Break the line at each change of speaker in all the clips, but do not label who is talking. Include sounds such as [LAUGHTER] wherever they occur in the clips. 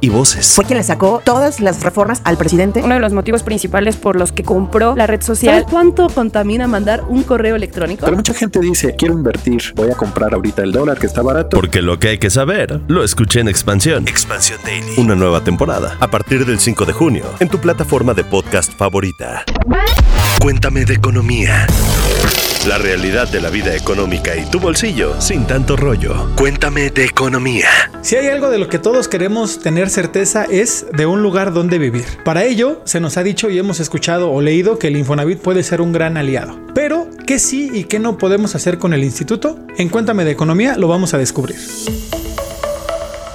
y voces.
Fue quien le sacó todas las reformas al presidente.
Uno de los motivos principales por los que compró la red social.
¿Sabes cuánto contamina mandar un correo electrónico?
Pero mucha gente dice, quiero invertir, voy a comprar ahorita el dólar que está barato.
Porque lo que hay que saber, lo escuché en Expansión. Expansión Daily. Una nueva temporada, a partir del 5 de junio, en tu plataforma de podcast favorita. Cuéntame de economía. La realidad de la vida económica y tu bolsillo sin tanto rollo. Cuéntame de economía.
Si hay algo de lo que todos queremos tener certeza es de un lugar donde vivir. Para ello, se nos ha dicho y hemos escuchado o leído que el Infonavit puede ser un gran aliado. Pero, ¿qué sí y qué no podemos hacer con el instituto? En Cuéntame de Economía lo vamos a descubrir.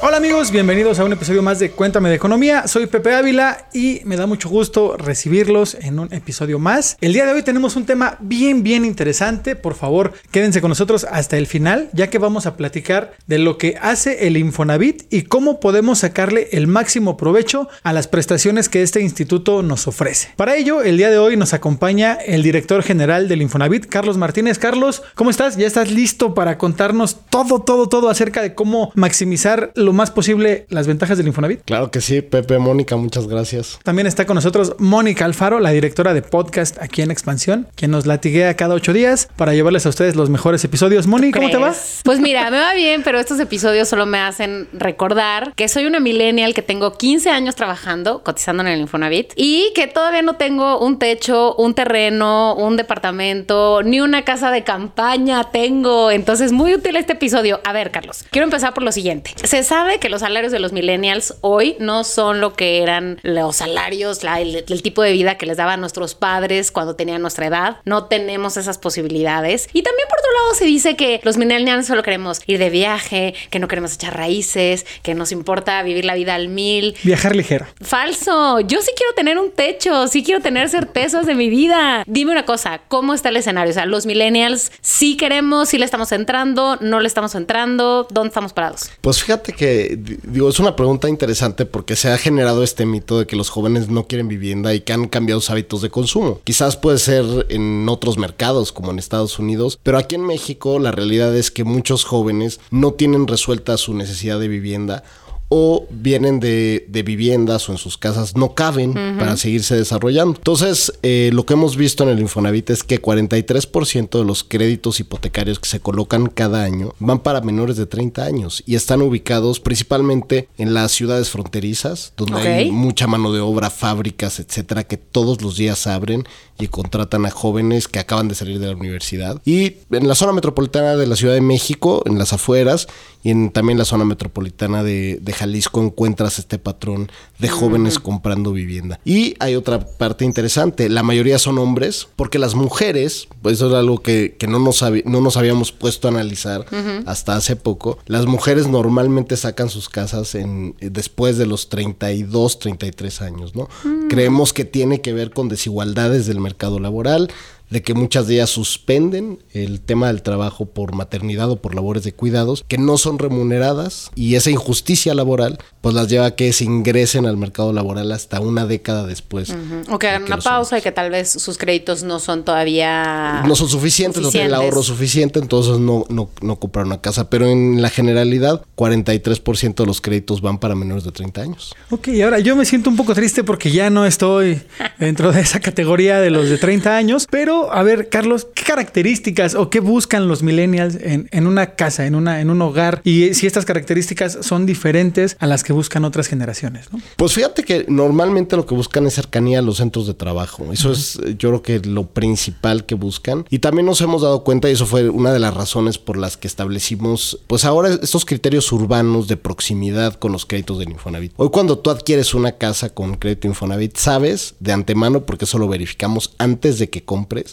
Hola amigos, bienvenidos a un episodio más de Cuéntame de Economía. Soy Pepe Ávila y me da mucho gusto recibirlos en un episodio más. El día de hoy tenemos un tema bien, bien interesante. Por favor, quédense con nosotros hasta el final, ya que vamos a platicar de lo que hace el Infonavit y cómo podemos sacarle el máximo provecho a las prestaciones que este instituto nos ofrece. Para ello, el día de hoy nos acompaña el director general del Infonavit, Carlos Martínez. Carlos, ¿cómo estás? ¿Ya estás listo para contarnos todo, todo, todo acerca de cómo maximizar lo más posible las ventajas del Infonavit?
Claro que sí, Pepe, Mónica, muchas gracias.
También está con nosotros Mónica Alfaro, la directora de podcast aquí en Expansión, quien nos latiguea cada ocho días para llevarles a ustedes los mejores episodios. Mónica, ¿cómo te va?
Pues mira, me va bien, pero estos episodios solo me hacen recordar que soy una millennial que tengo 15 años trabajando, cotizando en el Infonavit, y que todavía no tengo un techo, un terreno, un departamento, ni una casa de campaña tengo. Entonces, muy útil este episodio. A ver, Carlos, quiero empezar por lo siguiente. Se sabe que los salarios de los millennials hoy no son lo que eran los salarios, el, el, tipo de vida que les daban nuestros padres cuando tenían nuestra edad. No tenemos esas posibilidades. Y también por otro lado se dice que los millennials solo queremos ir de viaje, que no queremos echar raíces, que nos importa vivir la vida al mil.
Viajar ligero.
Falso. Yo sí quiero tener un techo, sí quiero tener certezas de mi vida. Dime una cosa, ¿cómo está el escenario? O sea, los millennials sí queremos, sí le estamos entrando, no le estamos entrando, ¿dónde estamos parados?
Pues fíjate que digo, es una pregunta interesante porque se ha generado este mito de que los jóvenes no quieren vivienda y que han cambiado sus hábitos de consumo. Quizás puede ser en otros mercados como en Estados Unidos, pero aquí en México la realidad es que muchos jóvenes no tienen resuelta su necesidad de vivienda o vienen de, de, viviendas o en sus casas no caben uh -huh. para seguirse desarrollando. Entonces, eh, lo que hemos visto en el Infonavit es que 43% de los créditos hipotecarios que se colocan cada año van para menores de 30 años y están ubicados principalmente en las ciudades fronterizas, donde okay. hay mucha mano de obra, fábricas, etcétera, que todos los días abren y contratan a jóvenes que acaban de salir de la universidad. Y en la zona metropolitana de la Ciudad de México, en las afueras, y en también la zona metropolitana de, de Jalisco encuentras este patrón de jóvenes uh -huh. comprando vivienda. Y hay otra parte interesante, la mayoría son hombres, porque las mujeres, pues eso es algo que, que no, nos no nos habíamos puesto a analizar uh -huh. hasta hace poco, las mujeres normalmente sacan sus casas en, después de los 32, 33 años, ¿no? Uh -huh. Creemos que tiene que ver con desigualdades del mercado laboral, de que muchas de ellas suspenden el tema del trabajo por maternidad o por labores de cuidados que no son remuneradas y esa injusticia laboral pues las lleva a que se ingresen al mercado laboral hasta una década después.
Uh -huh. O que hagan una pausa y que tal vez sus créditos no son todavía...
No son suficientes, suficientes. no tienen el ahorro suficiente, entonces no, no, no compran una casa. Pero en la generalidad, 43% de los créditos van para menores de 30 años.
Ok, ahora yo me siento un poco triste porque ya no estoy dentro de esa categoría de los de 30 años, pero a ver, Carlos, ¿qué características o qué buscan los millennials en, en, una casa, en, una, en un hogar? Y si estas características son diferentes a las que buscan otras generaciones, ¿no?
Pues fíjate que normalmente lo que buscan es cercanía a los centros de trabajo. Eso uh -huh. es, yo creo que lo principal que buscan. Y también nos hemos dado cuenta, y eso fue una de las razones por las que establecimos, pues ahora estos criterios urbanos de proximidad con los créditos del Infonavit. Hoy cuando tú adquieres una casa con crédito Infonavit, sabes de antemano, porque eso lo verificamos antes de que compres,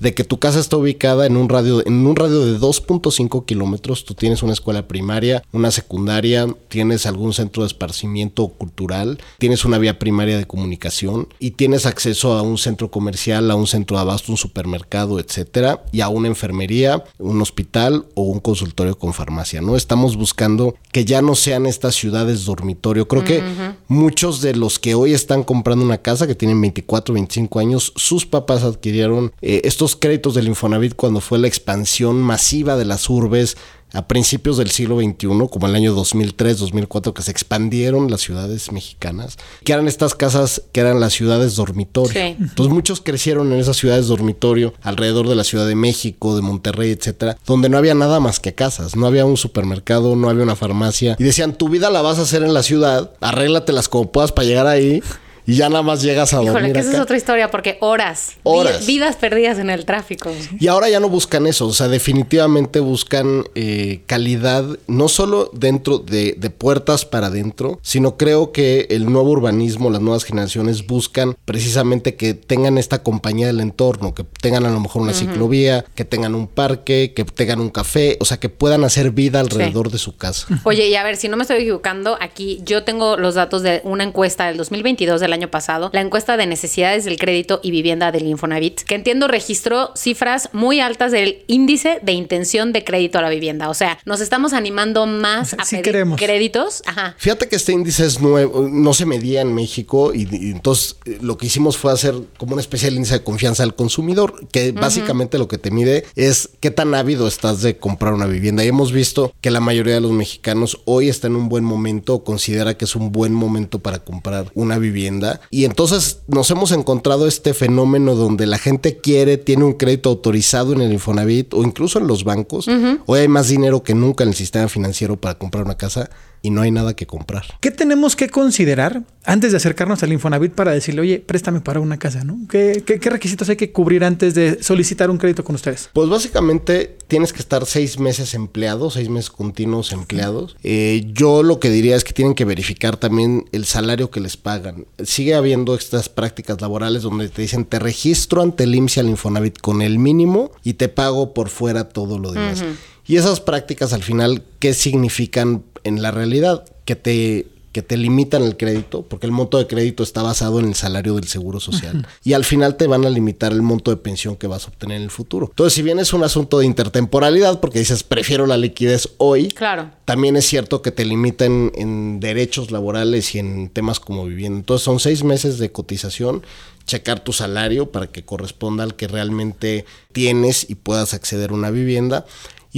de que tu casa está ubicada en un radio, en un radio de 2.5 kilómetros, tú tienes una escuela primaria, una secundaria, tienes algún centro de esparcimiento cultural, tienes una vía primaria de comunicación y tienes acceso a un centro comercial, a un centro de abasto, un supermercado, etcétera, y a una enfermería, un hospital o un consultorio con farmacia, ¿no? Estamos buscando que ya no sean estas ciudades dormitorio. Creo que muchos de los que hoy están comprando una casa, que tienen 24, 25 años, sus papás adquirieron eh, estos créditos del Infonavit cuando fue la expansión masiva de las urbes a principios del siglo XXI, como el año 2003, 2004, que se expandieron las ciudades mexicanas, que eran estas casas que eran las ciudades dormitorio.
Sí.
Entonces muchos crecieron en esas ciudades dormitorio, alrededor de la Ciudad de México, de Monterrey, etcétera, donde no había nada más que casas, no había un supermercado, no había una farmacia. Y decían, tu vida la vas a hacer en la ciudad, arréglatelas como puedas para llegar ahí. Y ya nada más llegas a
Híjole,
dormir
que esa es otra historia porque horas, vi-
Horas.
vidas perdidas en el tráfico.
Y ahora ya no buscan eso, o sea, definitivamente buscan eh, calidad, no solo dentro de, de puertas para adentro, sino creo que el nuevo urbanismo, las nuevas generaciones buscan precisamente que tengan esta compañía del entorno, que tengan a lo mejor una ciclovía, que tengan un parque, que tengan un café, o sea, que puedan hacer vida alrededor de su casa.
Oye, y a ver, si no me estoy equivocando, aquí yo tengo los datos de una encuesta del 2022 del año pasado, la encuesta de necesidades del crédito y vivienda del Infonavit, que entiendo registró cifras muy altas del índice de intención de crédito a la vivienda. O sea, nos estamos animando más a
Sí
pedir
queremos.
créditos. Ajá.
Fíjate que este índice es nuevo, no se medía en México y, y entonces eh, lo que hicimos fue hacer como una especie de índice de confianza del consumidor, que básicamente lo que te mide es qué tan ávido estás de comprar una vivienda. Y hemos visto que la mayoría de los mexicanos hoy está en un buen momento, considera que es un buen momento para comprar una vivienda. Y entonces nos hemos encontrado este fenómeno donde la gente quiere, tiene un crédito autorizado en el Infonavit o incluso en los bancos. Hoy hay más dinero que nunca en el sistema financiero para comprar una casa y no hay nada que comprar.
¿Qué tenemos que considerar antes de acercarnos al Infonavit para decirle, oye, préstame para una casa, ¿no? ¿Qué, qué- qué requisitos hay que cubrir antes de solicitar un crédito con ustedes?
Pues básicamente tienes que estar seis meses empleados, seis meses continuos empleados. Eh, yo lo que diría es que tienen que verificar también el salario que les pagan. Sigue habiendo estas prácticas laborales donde te dicen te registro ante el IMSS y al Infonavit con el mínimo y te pago por fuera todo lo demás. Y esas prácticas al final, ¿qué significan en la realidad? Que te que te limitan el crédito, porque el monto de crédito está basado en el salario del seguro social. Y al final te van a limitar el monto de pensión que vas a obtener en el futuro. Entonces, si bien es un asunto de intertemporalidad, porque dices, prefiero la liquidez hoy,
Claro.
también es cierto que te limitan en derechos laborales y en temas como vivienda. Entonces, son seis meses de cotización, checar tu salario para que corresponda al que realmente tienes y puedas acceder a una vivienda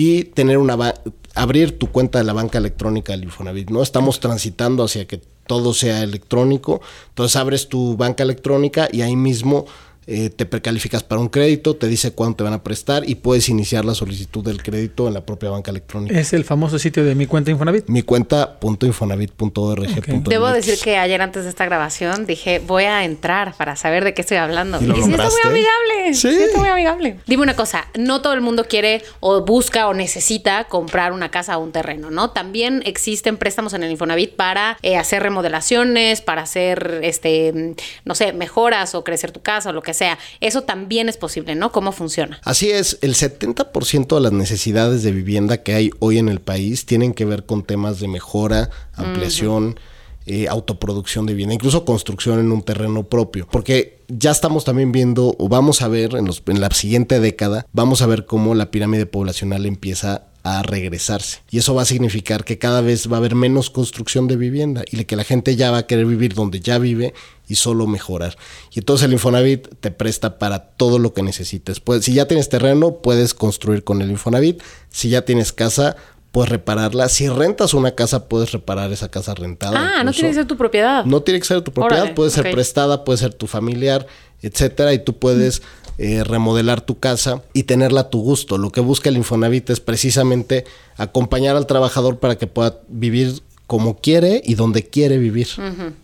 y tener una abrir tu cuenta de la banca electrónica del Infonavit, ¿no? Estamos transitando hacia que todo sea electrónico. Entonces abres tu banca electrónica y ahí mismo eh, te precalificas para un crédito, te dice cuánto te van a prestar y puedes iniciar la solicitud del crédito en la propia banca electrónica.
Es el famoso sitio de mi cuenta Infonavit.
Mi cuenta .infonavit.org.
Debo decir que ayer antes de esta grabación dije, voy a entrar para saber de qué estoy hablando.
¿Y lo
sí está muy amigable.
Sí.
Sí. está muy amigable. Dime una cosa, no todo el mundo quiere o busca o necesita comprar una casa o un terreno, ¿no? También existen préstamos en el Infonavit para eh, hacer remodelaciones, para hacer, este, mm, no sé, mejoras o crecer tu casa o lo que sea. Eso también es posible, ¿no? ¿Cómo funciona?
Así es, el 70% de las necesidades de vivienda que hay hoy en el país tienen que ver con temas de mejora, ampliación, eh, autoproducción de vivienda, incluso construcción en un terreno propio. Porque ya estamos también viendo, o vamos a ver en, los- en la siguiente década, vamos a ver cómo la pirámide poblacional empieza a regresarse. Y eso va a significar que cada vez va a haber menos construcción de vivienda y que la gente ya va a querer vivir donde ya vive y solo mejorar. Y entonces el Infonavit te presta para todo lo que necesites. Pues, si ya tienes terreno, puedes construir con el Infonavit. Si ya tienes casa, puedes repararla. Si rentas una casa, puedes reparar esa casa rentada.
Ah, no tiene que ser tu propiedad.
No tiene que ser tu propiedad,
Órale,
puede ser prestada, puede ser tu familiar, etcétera, y tú puedes eh, remodelar tu casa y tenerla a tu gusto. Lo que busca el Infonavit es precisamente acompañar al trabajador para que pueda vivir como quiere y donde quiere vivir.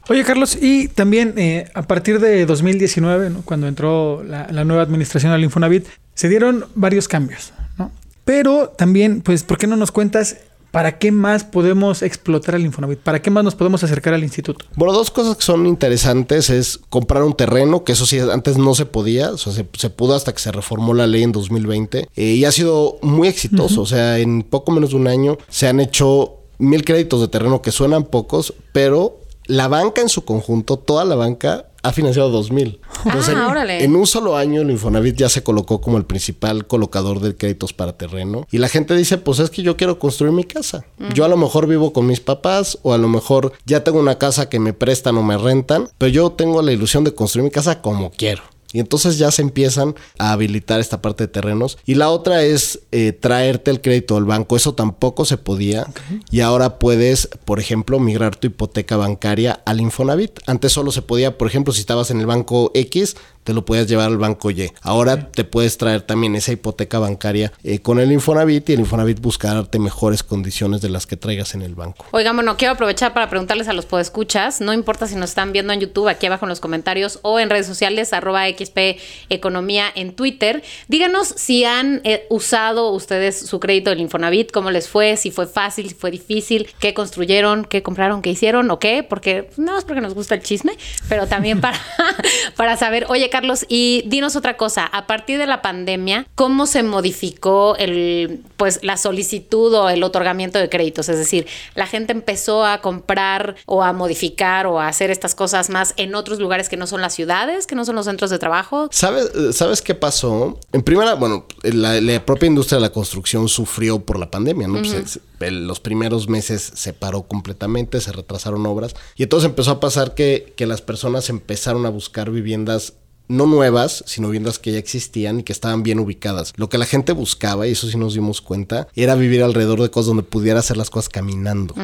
Oye, Carlos, y también eh, a partir de 2019, ¿no? cuando entró la, la nueva administración al Infonavit, se dieron varios cambios, ¿no? Pero también, pues, ¿por qué no nos cuentas ¿para qué más podemos explotar el Infonavit? ¿Para qué más nos podemos acercar al instituto?
Bueno, dos cosas que son interesantes es comprar un terreno, que eso sí antes no se podía, o sea, se, se pudo hasta que se reformó la ley en 2020 eh, y ha sido muy exitoso, o sea, en poco menos de un año se han hecho mil créditos de terreno que suenan pocos, pero la banca en su conjunto, toda la banca ha financiado 2000. [LAUGHS] Entonces,
Ah,
en-
órale.
en un solo año el Infonavit ya se colocó como el principal colocador de créditos para terreno y la gente dice, pues es que yo quiero construir mi casa. Yo a lo mejor vivo con mis papás o a lo mejor ya tengo una casa que me prestan o me rentan, pero yo tengo la ilusión de construir mi casa como quiero. Y entonces ya se empiezan a habilitar esta parte de terrenos. Y la otra es eh, traerte el crédito al banco. Eso tampoco se podía. Y ahora puedes, por ejemplo, migrar tu hipoteca bancaria al Infonavit. Antes solo se podía, por ejemplo, si estabas en el banco X, te lo podías llevar al banco Y. Ahora te puedes traer también esa hipoteca bancaria eh, con el Infonavit y el Infonavit buscarte mejores condiciones de las que traigas en el banco.
Oigan, bueno, quiero aprovechar para preguntarles a los podescuchas, no importa si nos están viendo en YouTube, aquí abajo en los comentarios, o en redes sociales, arroba XP Economía en Twitter. Díganos si han eh, usado ustedes su crédito del Infonavit, cómo les fue, si fue fácil, si fue difícil, qué construyeron, qué compraron, qué hicieron o qué, porque no es porque nos gusta el chisme, pero también para, [LAUGHS] para saber, oye Carlos, y dinos otra cosa, a partir de la pandemia, ¿cómo se modificó el, pues, la solicitud o el otorgamiento de créditos? Es decir, la gente empezó a comprar o a modificar o a hacer estas cosas más en otros lugares que no son las ciudades, que no son los centros de trabajo.
¿Sabes, eh, ¿Sabes qué pasó? En primera, bueno, la, la propia industria de la construcción sufrió por la pandemia, ¿no? Pues, es- el- los primeros meses se paró completamente, se retrasaron obras y entonces empezó a pasar que, que las personas empezaron a buscar viviendas no nuevas, sino viviendas que ya existían y que estaban bien ubicadas. Lo que la gente buscaba, y eso sí nos dimos cuenta, era vivir alrededor de cosas donde pudiera hacer las cosas caminando.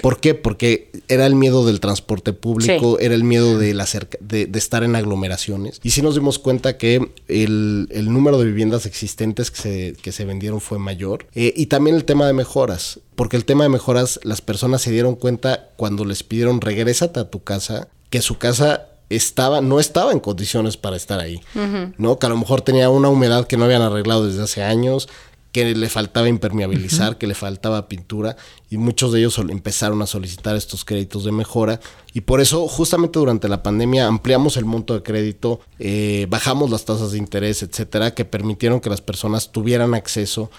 ¿Por qué? Porque era el miedo del transporte público, era el miedo de, la cerca- de, de estar en aglomeraciones. Y sí nos dimos cuenta que el, el número de viviendas existentes que se, que se vendieron fue mayor. Eh, y también el tema de mejoras. Porque el tema de mejoras, las personas se dieron cuenta cuando les pidieron regrésate a tu casa, que su casa estaba, no estaba en condiciones para estar ahí. ¿No? Que a lo mejor tenía una humedad que no habían arreglado desde hace años que le faltaba impermeabilizar, que le faltaba pintura y muchos de ellos empezaron a solicitar estos créditos de mejora y por eso justamente durante la pandemia ampliamos el monto de crédito, eh, bajamos las tasas de interés, etcétera, que permitieron que las personas tuvieran acceso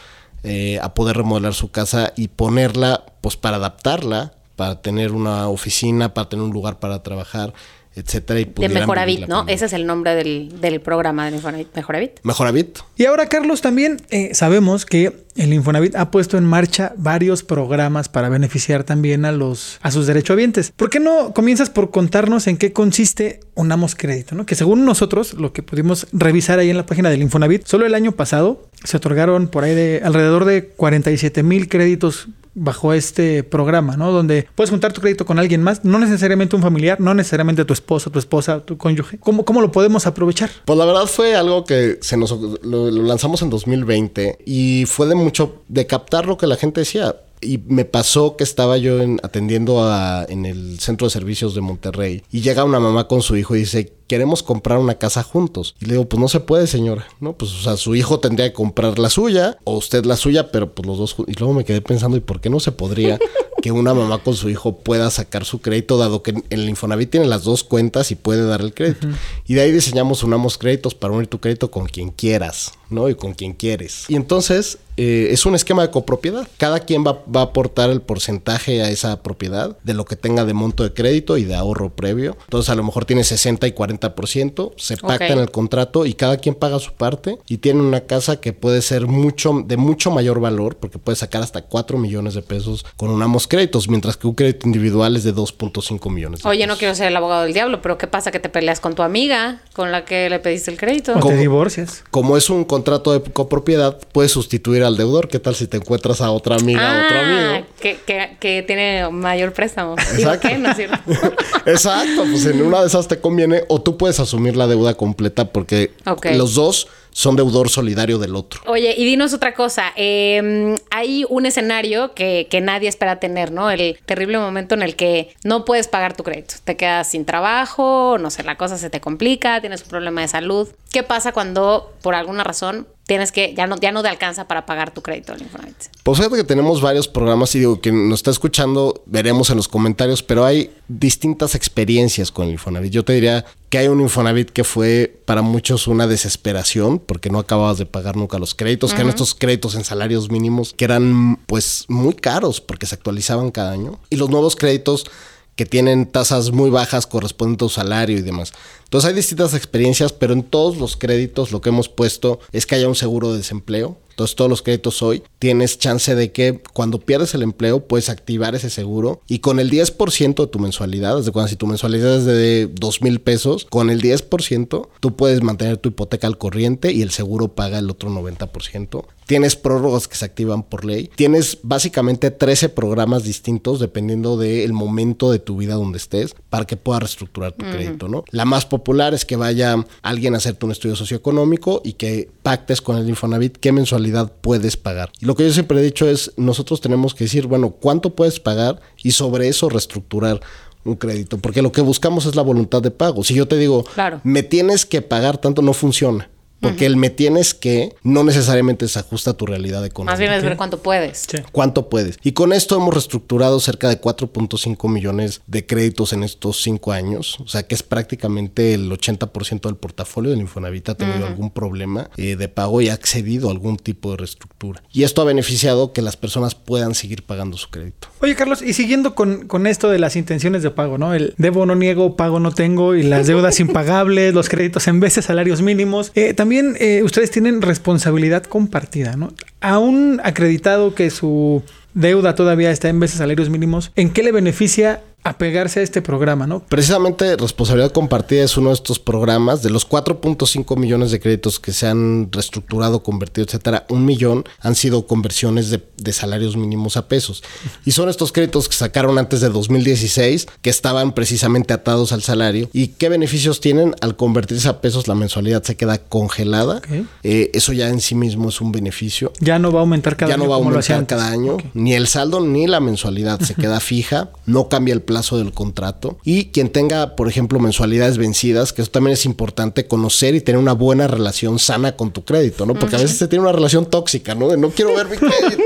eh, a poder remodelar su casa y ponerla, pues para adaptarla, para tener una oficina, para tener un lugar para trabajar, etcétera. Y
De Mejoravit, ¿no?
pandemia.
Ese es el nombre del, del programa del Infonavit, Mejoravit.
Mejoravit.
Y ahora, Carlos, también eh, sabemos que el Infonavit ha puesto en marcha varios programas para beneficiar también a los a sus derechohabientes. ¿Por qué no comienzas por contarnos en qué consiste Unamos Crédito? ¿no? Que según nosotros, lo que pudimos revisar ahí en la página del Infonavit, solo el año pasado se otorgaron por ahí de alrededor de 47 mil créditos bajo este programa, ¿no? Donde puedes juntar tu crédito con alguien más, no necesariamente un familiar, no necesariamente tu esposo, tu esposa, tu cónyuge. ¿Cómo, cómo lo podemos aprovechar?
Pues la verdad fue algo que se nos lo, lo lanzamos en 2020 y fue de mucho de captar lo que la gente decía. Y me pasó que estaba yo en- atendiendo a- en el centro de servicios de Monterrey y llega una mamá con su hijo y dice, queremos comprar una casa juntos. Y le digo, pues no se puede, señora. No, pues o sea, su hijo tendría que comprar la suya o usted la suya, pero pues los dos. Y luego me quedé pensando, ¿y por qué no se podría [LAUGHS] que una mamá con su hijo pueda sacar su crédito, dado que en el Infonavit tiene las dos cuentas y puede dar el crédito? Y de ahí diseñamos Unamos Créditos para unir tu crédito con quien quieras, ¿no? Y con quien quieres. Y entonces eh, es un esquema de copropiedad. Cada quien va, va a aportar el porcentaje a esa propiedad de lo que tenga de monto de crédito y de ahorro previo. Entonces a lo mejor tiene 60 y 40%, se pacta en el contrato y cada quien paga su parte y tiene una casa que puede ser mucho de mucho mayor valor porque puede sacar hasta 4 millones de pesos con Unamos Créditos, mientras que un crédito individual es de 2.5 millones. de
Oye, no quiero ser el abogado del diablo, pero ¿qué pasa que te peleas con tu amiga con la que le pediste el crédito?
O te divorcias.
Como es un contrato de copropiedad, puedes sustituir al deudor. ¿Qué tal si te encuentras a otra amiga, a otro
Ah,
amigo?
que, que, que tiene mayor préstamo.
Exacto.
¿qué? No es cierto. [LAUGHS]
Exacto, pues en una de esas te conviene o tú puedes asumir la deuda completa porque los dos son deudor solidario del otro.
Oye, y dinos otra cosa. Eh, hay un escenario que, que nadie espera tener, ¿no? El terrible momento en el que no puedes pagar tu crédito. Te quedas sin trabajo, no sé, la cosa se te complica, tienes un problema de salud. ¿Qué pasa cuando por alguna razón tienes que, ya no, ya no te alcanza para pagar tu crédito del Infonavit.
Pues fíjate que tenemos varios programas y digo, que nos está escuchando, veremos en los comentarios, pero hay distintas experiencias con el Infonavit. Yo te diría que hay un Infonavit que fue para muchos una desesperación porque no acababas de pagar nunca los créditos, que eran estos créditos en salarios mínimos que eran pues muy caros porque se actualizaban cada año. Y los nuevos créditos que tienen tasas muy bajas correspondientes a tu salario y demás. Entonces hay distintas experiencias, pero en todos los créditos lo que hemos puesto es que haya un seguro de desempleo. Entonces todos los créditos hoy tienes chance de que cuando pierdes el empleo puedes activar ese seguro y con el 10% de tu mensualidad, desde cuando si tu mensualidad es de 2 mil pesos, con el 10% tú puedes mantener tu hipoteca al corriente y el seguro paga el otro 90%. Tienes prórrogas que se activan por ley. Tienes básicamente 13 programas distintos dependiendo del momento de tu vida donde estés para que puedas reestructurar tu crédito, ¿no? La más popular es que vaya alguien a hacerte un estudio socioeconómico y que pactes con el Infonavit qué mensualidad puedes pagar. Y lo que yo siempre he dicho es, nosotros tenemos que decir, bueno, ¿cuánto puedes pagar? Y sobre eso reestructurar un crédito, porque lo que buscamos es la voluntad de pago. Si yo te digo,
Claro.
me tienes que pagar tanto, no funciona. Porque el me tienes que no necesariamente se ajusta a tu realidad económica.
Más bien es ver cuánto puedes.
Sí.
¿Cuánto puedes? Y con esto hemos reestructurado cerca de 4.5 millones de créditos en estos cinco años. O sea que es prácticamente el 80% del portafolio del Infonavit ha tenido algún problema eh, de pago y ha accedido a algún tipo de reestructura. Y esto ha beneficiado que las personas puedan seguir pagando su crédito.
Oye, Carlos, y siguiendo con, con esto de las intenciones de pago, ¿no? El debo no niego, pago no tengo, y las deudas [LAUGHS] impagables, los créditos en veces salarios mínimos. Eh, también eh, ustedes tienen responsabilidad compartida, ¿no? A un acreditado que su deuda todavía está en veces salarios mínimos, ¿en qué le beneficia apegarse a este programa, ¿no?
Precisamente Responsabilidad Compartida es uno de estos programas. De los 4.5 millones de créditos que se han reestructurado, convertido, etcétera, un millón han sido conversiones de, de salarios mínimos a pesos. Y son estos créditos que sacaron antes de 2016, que estaban precisamente atados al salario. ¿Y qué beneficios tienen? Al convertirse a pesos, la mensualidad se queda congelada. Eh, eso ya en sí mismo es un beneficio
Ya no va a aumentar cada
ya
año
no va a aumentar cada año, ni el saldo ni la mensualidad se [LAUGHS] queda fija, no cambia el plazo del contrato. Y quien tenga, por ejemplo, mensualidades vencidas, que eso también es importante, conocer y tener una buena relación sana con tu crédito, ¿no? Porque a veces se tiene una relación tóxica, ¿no? De no quiero ver mi crédito,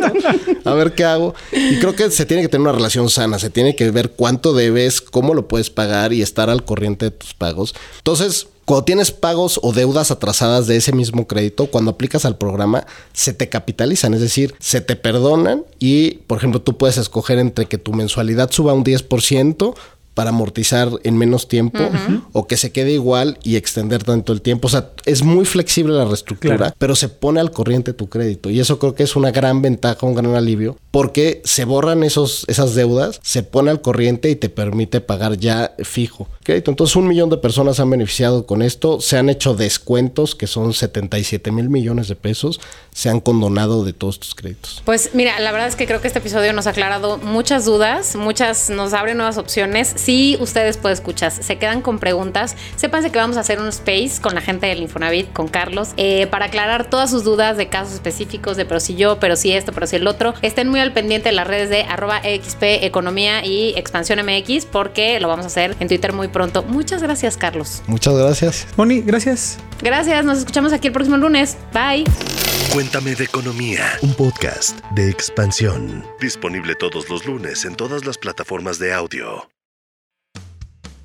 a ver qué hago. Y creo que se tiene que tener una relación sana, se tiene que ver cuánto debes, cómo lo puedes pagar y estar al corriente de tus pagos. Entonces, cuando tienes pagos o deudas atrasadas de ese mismo crédito, cuando aplicas al programa, se te capitalizan, es decir, se te perdonan y, por ejemplo, tú puedes escoger entre que tu mensualidad suba un 10% para amortizar en menos tiempo o que se quede igual y extender tanto el tiempo. O sea, es muy flexible la reestructura,
Claro.
pero se pone al corriente tu crédito y eso creo que es una gran ventaja, un gran alivio, porque se borran esos, esas deudas, se pone al corriente y te permite pagar ya fijo crédito. Entonces un millón de personas han beneficiado con esto, se han hecho descuentos que son 77 mil millones de pesos, se han condonado de todos tus créditos.
Pues mira, la verdad es que creo que este episodio nos ha aclarado muchas dudas, muchas nos abre nuevas opciones. Si ustedes pueden escuchar, se quedan con preguntas, sépanse que vamos a hacer un space con la gente del Infonavit, con Carlos, eh, para aclarar todas sus dudas de casos específicos, de pero si yo, pero si esto, pero si el otro. Estén muy al pendiente de las redes de arroba XP Economía y Expansión MX, porque lo vamos a hacer en Twitter muy pronto. Muchas gracias, Carlos.
Muchas gracias.
Moni, gracias.
Gracias, nos escuchamos aquí el próximo lunes. Bye.
Cuéntame de economía, un podcast de expansión. Disponible todos los lunes en todas las plataformas de audio.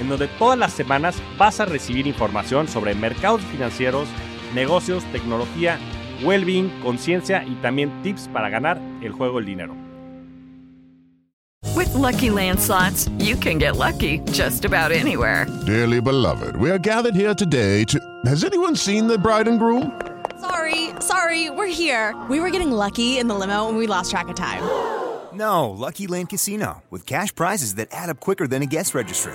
en donde todas las semanas vas a recibir información sobre mercados financieros, negocios, tecnología, well-being, conciencia y también tips para ganar el juego del dinero.
With Lucky landslots, you can get lucky just about anywhere.
Dearly beloved, we are gathered here today to. Has anyone seen the bride and groom?
Sorry, sorry, we're here. We were getting lucky in the limo and we lost track of time.
No, Lucky Land Casino, with cash prizes that add up quicker than a guest registry.